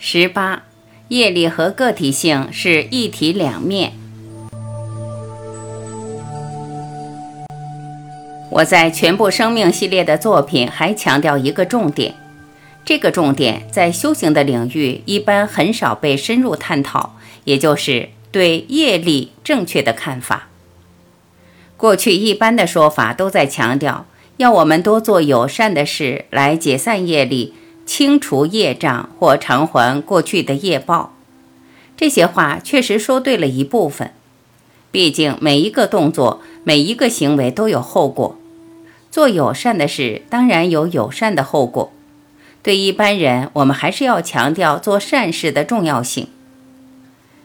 十八，业力和个体性是一体两面。我在全部生命系列的作品还强调一个重点，这个重点在修行的领域一般很少被深入探讨，也就是对业力正确的看法。过去一般的说法都在强调，要我们多做友善的事来解散业力。清除业障或偿还过去的业报，这些话确实说对了一部分。毕竟每一个动作、每一个行为都有后果。做友善的事，当然有友善的后果。对一般人，我们还是要强调做善事的重要性。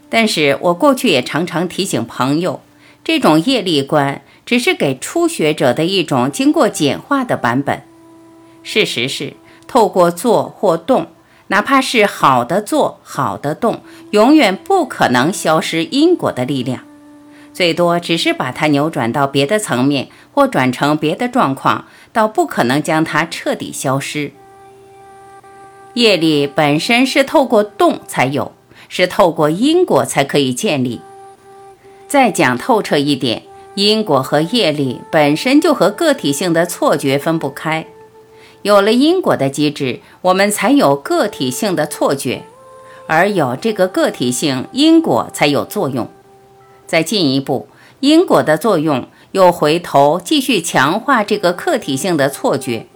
但是我过去也常常提醒朋友，这种业力观只是给初学者的一种经过简化的版本。事实是。透过做或动，哪怕是好的做好的动，永远不可能消失因果的力量，最多只是把它扭转到别的层面，或转成别的状况，倒不可能将它彻底消失。业力本身是透过动才有，是透过因果才可以建立。再讲透彻一点，因果和业力本身就和个体性的错觉分不开。有了因果的机制，我们才有个体性的错觉，而有这个个体性，因果才有作用。再进一步，因果的作用又回头继续强化这个客体性的错觉。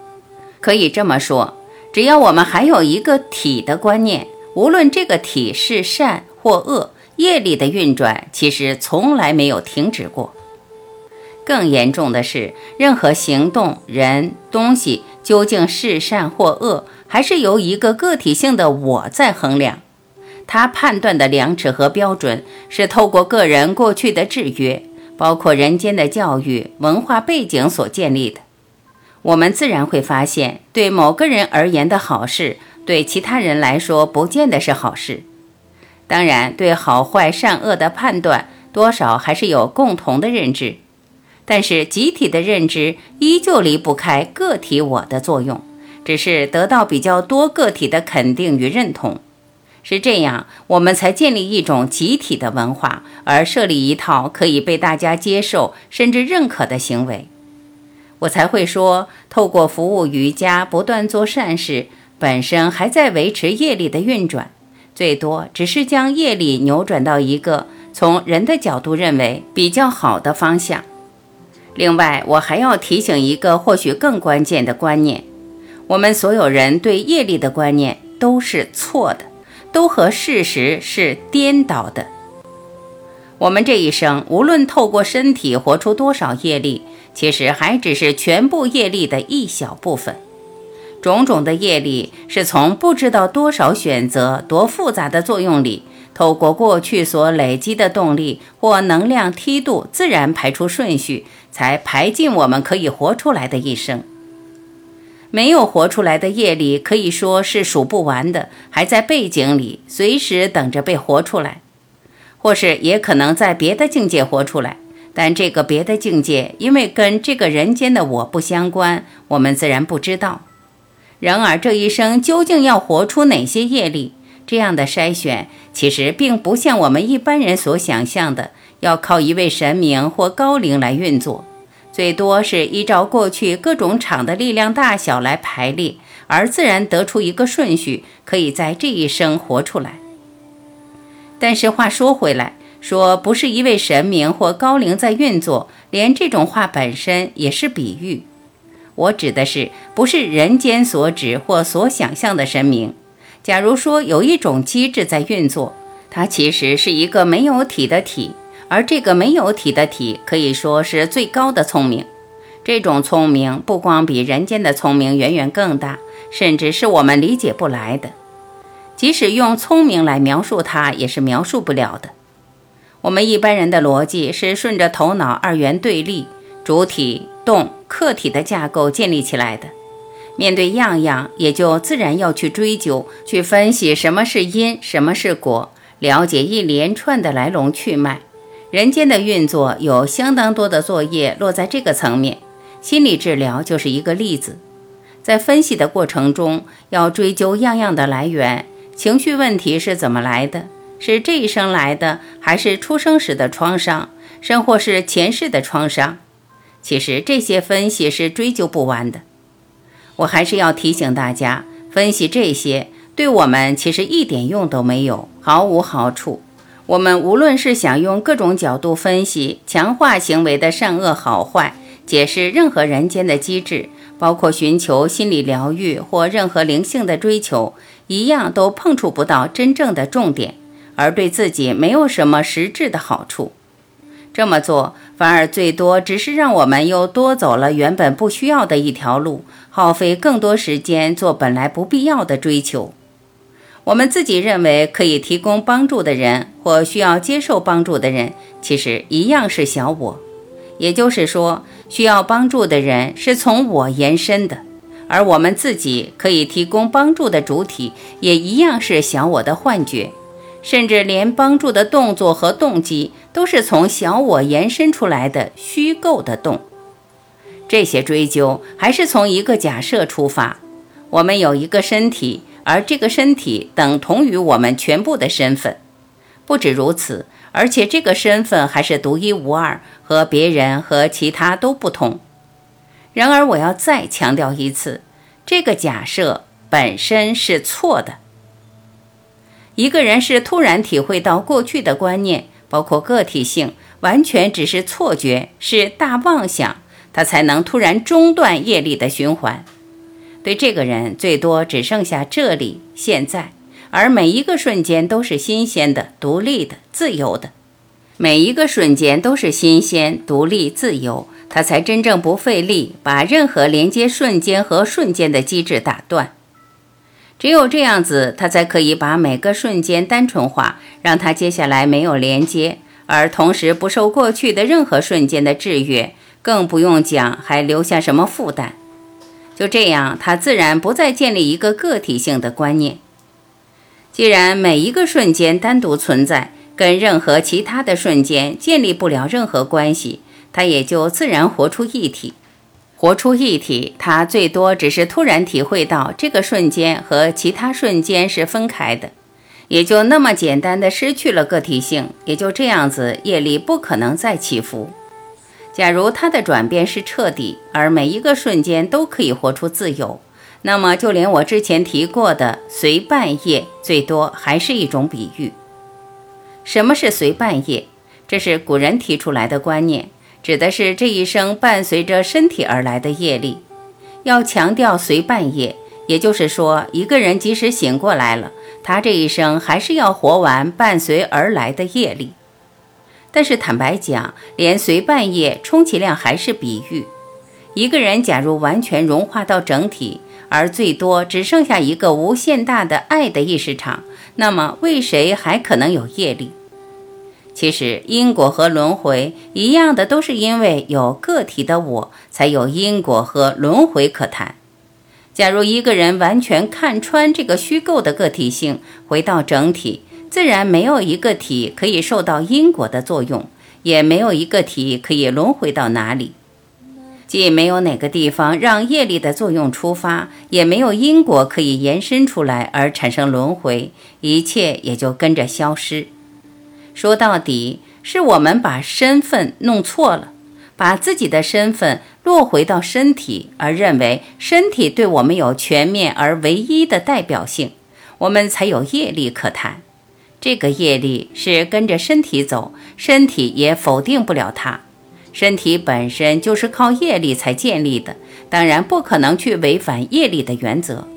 可以这么说，只要我们还有一个体的观念，无论这个体是善或恶，业力的运转其实从来没有停止过。更严重的是，任何行动、人、东西。究竟是善或恶，还是由一个个体性的我在衡量？他判断的量尺和标准是透过个人过去的制约，包括人间的教育、文化背景所建立的。我们自然会发现，对某个人而言的好事，对其他人来说不见得是好事。当然，对好坏善恶的判断，多少还是有共同的认知。但是集体的认知依旧离不开个体我的作用，只是得到比较多个体的肯定与认同，是这样，我们才建立一种集体的文化，而设立一套可以被大家接受甚至认可的行为。我才会说，透过服务瑜伽，不断做善事，本身还在维持业力的运转，最多只是将业力扭转到一个从人的角度认为比较好的方向。另外，我还要提醒一个或许更关键的观念：我们所有人对业力的观念都是错的，都和事实是颠倒的。我们这一生无论透过身体活出多少业力，其实还只是全部业力的一小部分。种种的业力是从不知道多少选择、多复杂的作用里。透过过去所累积的动力或能量梯度，自然排出顺序，才排进我们可以活出来的一生。没有活出来的业力，可以说是数不完的，还在背景里，随时等着被活出来，或是也可能在别的境界活出来。但这个别的境界，因为跟这个人间的我不相关，我们自然不知道。然而这一生究竟要活出哪些业力？这样的筛选其实并不像我们一般人所想象的，要靠一位神明或高灵来运作，最多是依照过去各种场的力量大小来排列，而自然得出一个顺序，可以在这一生活出来。但是话说回来，说不是一位神明或高灵在运作，连这种话本身也是比喻。我指的是不是人间所指或所想象的神明。假如说有一种机制在运作，它其实是一个没有体的体，而这个没有体的体可以说是最高的聪明。这种聪明不光比人间的聪明远远更大，甚至是我们理解不来的。即使用聪明来描述它，也是描述不了的。我们一般人的逻辑是顺着头脑二元对立、主体、动、客体的架构建立起来的。面对样样，也就自然要去追究、去分析什么是因，什么是果，了解一连串的来龙去脉。人间的运作有相当多的作业落在这个层面，心理治疗就是一个例子。在分析的过程中，要追究样样的来源，情绪问题是怎么来的？是这一生来的，还是出生时的创伤，甚或是前世的创伤？其实这些分析是追究不完的。我还是要提醒大家，分析这些对我们其实一点用都没有，毫无好处。我们无论是想用各种角度分析、强化行为的善恶好坏，解释任何人间的机制，包括寻求心理疗愈或任何灵性的追求，一样都碰触不到真正的重点，而对自己没有什么实质的好处。这么做反而最多只是让我们又多走了原本不需要的一条路，耗费更多时间做本来不必要的追求。我们自己认为可以提供帮助的人，或需要接受帮助的人，其实一样是小我。也就是说，需要帮助的人是从我延伸的，而我们自己可以提供帮助的主体，也一样是小我的幻觉，甚至连帮助的动作和动机都是从小我延伸出来的虚构的动。这些追究还是从一个假设出发：我们有一个身体。而这个身体等同于我们全部的身份，不止如此，而且这个身份还是独一无二，和别人和其他都不同。然而，我要再强调一次，这个假设本身是错的。一个人是突然体会到过去的观念，包括个体性，完全只是错觉，是大妄想，他才能突然中断业力的循环。对这个人，最多只剩下这里、现在，而每一个瞬间都是新鲜的、独立的、自由的。每一个瞬间都是新鲜、独立、自由，他才真正不费力把任何连接瞬间和瞬间的机制打断。只有这样子，他才可以把每个瞬间单纯化，让他接下来没有连接，而同时不受过去的任何瞬间的制约，更不用讲还留下什么负担。就这样，他自然不再建立一个个体性的观念。既然每一个瞬间单独存在，跟任何其他的瞬间建立不了任何关系，他也就自然活出一体。活出一体，他最多只是突然体会到这个瞬间和其他瞬间是分开的，也就那么简单的失去了个体性，也就这样子，业力不可能再起伏。假如他的转变是彻底，而每一个瞬间都可以活出自由，那么就连我之前提过的随伴业，最多还是一种比喻。什么是随伴业？这是古人提出来的观念，指的是这一生伴随着身体而来的业力。要强调随伴业，也就是说，一个人即使醒过来了，他这一生还是要活完伴随而来的业力。但是坦白讲，连随半夜充其量还是比喻。一个人假如完全融化到整体，而最多只剩下一个无限大的爱的意识场，那么为谁还可能有业力？其实因果和轮回一样的，都是因为有个体的我才有因果和轮回可谈。假如一个人完全看穿这个虚构的个体性，回到整体。自然没有一个体可以受到因果的作用，也没有一个体可以轮回到哪里。既没有哪个地方让业力的作用出发，也没有因果可以延伸出来而产生轮回，一切也就跟着消失。说到底，是我们把身份弄错了，把自己的身份落回到身体，而认为身体对我们有全面而唯一的代表性，我们才有业力可谈。这个业力是跟着身体走，身体也否定不了它。身体本身就是靠业力才建立的，当然不可能去违反业力的原则。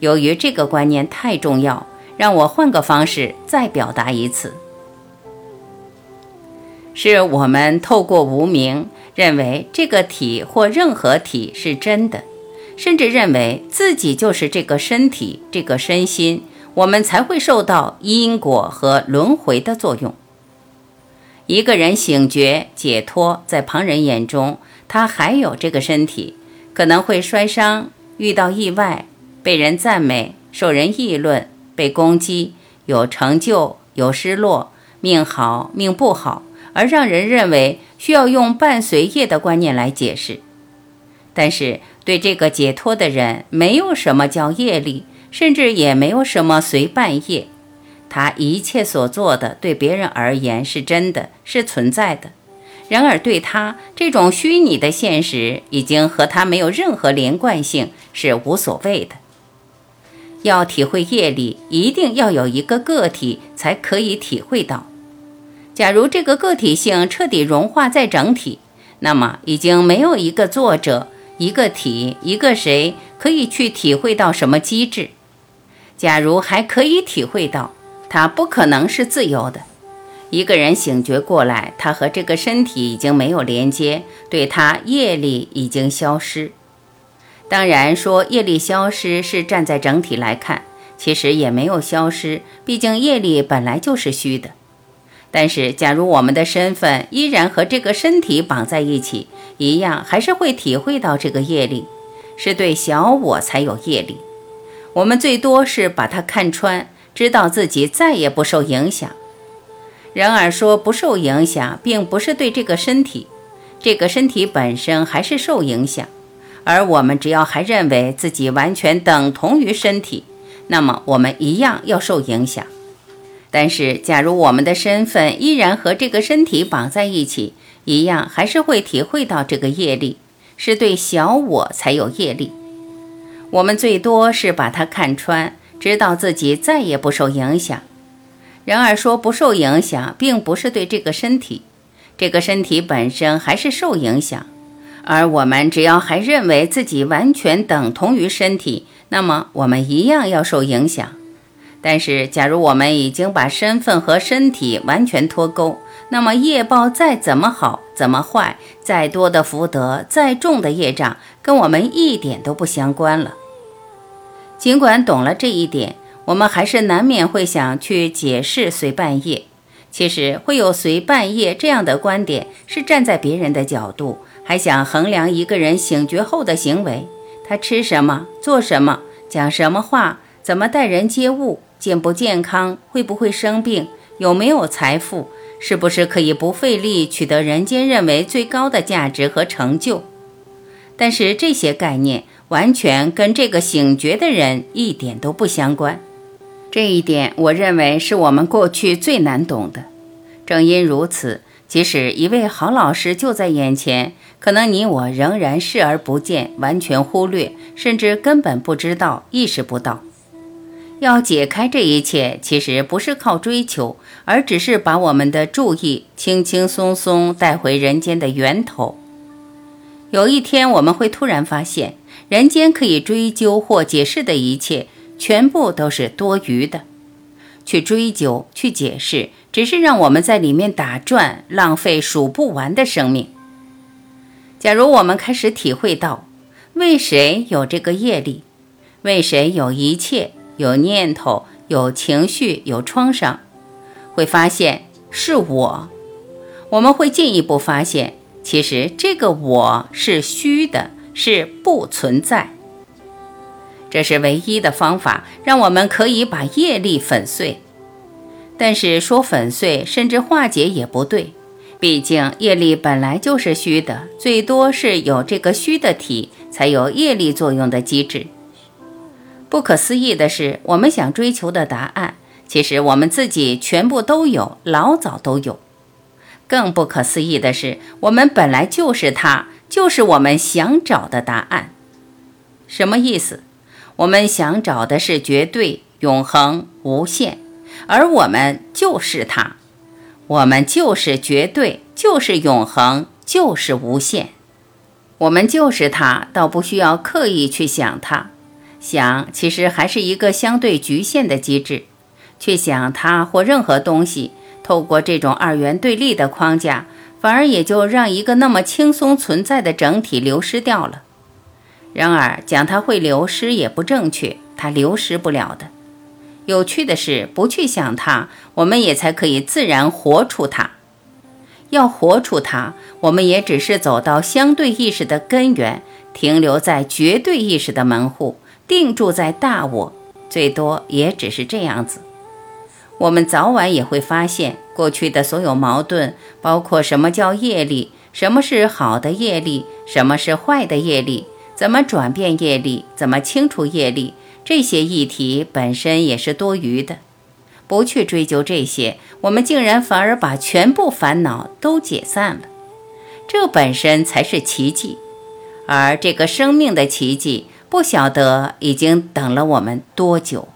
由于这个观念太重要，让我换个方式再表达一次：是我们透过无名认为这个体或任何体是真的，甚至认为自己就是这个身体、这个身心。我们才会受到因果和轮回的作用。一个人醒觉解脱，在旁人眼中，他还有这个身体，可能会摔伤、遇到意外、被人赞美、受人议论、被攻击、有成就、有失落、命好、命不好，而让人认为需要用伴随业的观念来解释。但是对这个解脱的人，没有什么叫业力。甚至也没有什么随伴业。他一切所做的，对别人而言是真的，是存在的；然而对他这种虚拟的现实，已经和他没有任何连贯性，是无所谓的。要体会业力，一定要有一个个体才可以体会到。假如这个个体性彻底融化在整体，那么已经没有一个作者、一个体、一个谁可以去体会到什么机制。假如还可以体会到，它不可能是自由的。一个人醒觉过来，他和这个身体已经没有连接，对他业力已经消失。当然，说业力消失是站在整体来看，其实也没有消失，毕竟业力本来就是虚的。但是，假如我们的身份依然和这个身体绑在一起，一样还是会体会到这个业力，是对小我才有业力。我们最多是把它看穿，知道自己再也不受影响。然而，说不受影响，并不是对这个身体，这个身体本身还是受影响。而我们只要还认为自己完全等同于身体，那么我们一样要受影响。但是，假如我们的身份依然和这个身体绑在一起，一样还是会体会到这个业力，是对小我才有业力。我们最多是把它看穿，知道自己再也不受影响。然而，说不受影响，并不是对这个身体，这个身体本身还是受影响。而我们只要还认为自己完全等同于身体，那么我们一样要受影响。但是，假如我们已经把身份和身体完全脱钩，那么业报再怎么好、怎么坏，再多的福德、再重的业障，跟我们一点都不相关了。尽管懂了这一点，我们还是难免会想去解释随伴业。其实，会有随伴业这样的观点，是站在别人的角度。还想衡量一个人醒觉后的行为，他吃什么、做什么、讲什么话、怎么待人接物、健不健康、会不会生病、有没有财富、是不是可以不费力取得人间认为最高的价值和成就。但是这些概念完全跟这个醒觉的人一点都不相关。这一点，我认为是我们过去最难懂的。正因如此，即使一位好老师就在眼前。可能你我仍然视而不见，完全忽略，甚至根本不知道、意识不到。要解开这一切，其实不是靠追求，而只是把我们的注意轻轻松松带回人间的源头。有一天，我们会突然发现，人间可以追究或解释的一切，全部都是多余的。去追究、去解释，只是让我们在里面打转，浪费数不完的生命。假如我们开始体会到，为谁有这个业力，为谁有一切，有念头，有情绪，有创伤，会发现是我。我们会进一步发现，其实这个我是虚的，是不存在。这是唯一的方法，让我们可以把业力粉碎。但是说粉碎甚至化解也不对。毕竟业力本来就是虚的，最多是有这个虚的体才有业力作用的机制。不可思议的是，我们想追求的答案，其实我们自己全部都有，老早都有。更不可思议的是，我们本来就是它，就是我们想找的答案。什么意思？我们想找的是绝对、永恒、无限，而我们就是它。我们就是绝对，就是永恒，就是无限。我们就是它，倒不需要刻意去想它。想，其实还是一个相对局限的机制。去想它或任何东西，透过这种二元对立的框架，反而也就让一个那么轻松存在的整体流失掉了。然而，讲它会流失也不正确，它流失不了的。有趣的是，不去想它，我们也才可以自然活出它。要活出它，我们也只是走到相对意识的根源，停留在绝对意识的门户，定住在大我最多也只是这样子。我们早晚也会发现过去的所有矛盾包括什么叫业力什么是好的业力什么是坏的业力怎么转变业力怎么清除业力这些议题本身也是多余的。不去追究这些我们竟然反而把全部烦恼都解散了。这本身才是奇迹而这个生命的奇迹不晓得已经等了我们多久。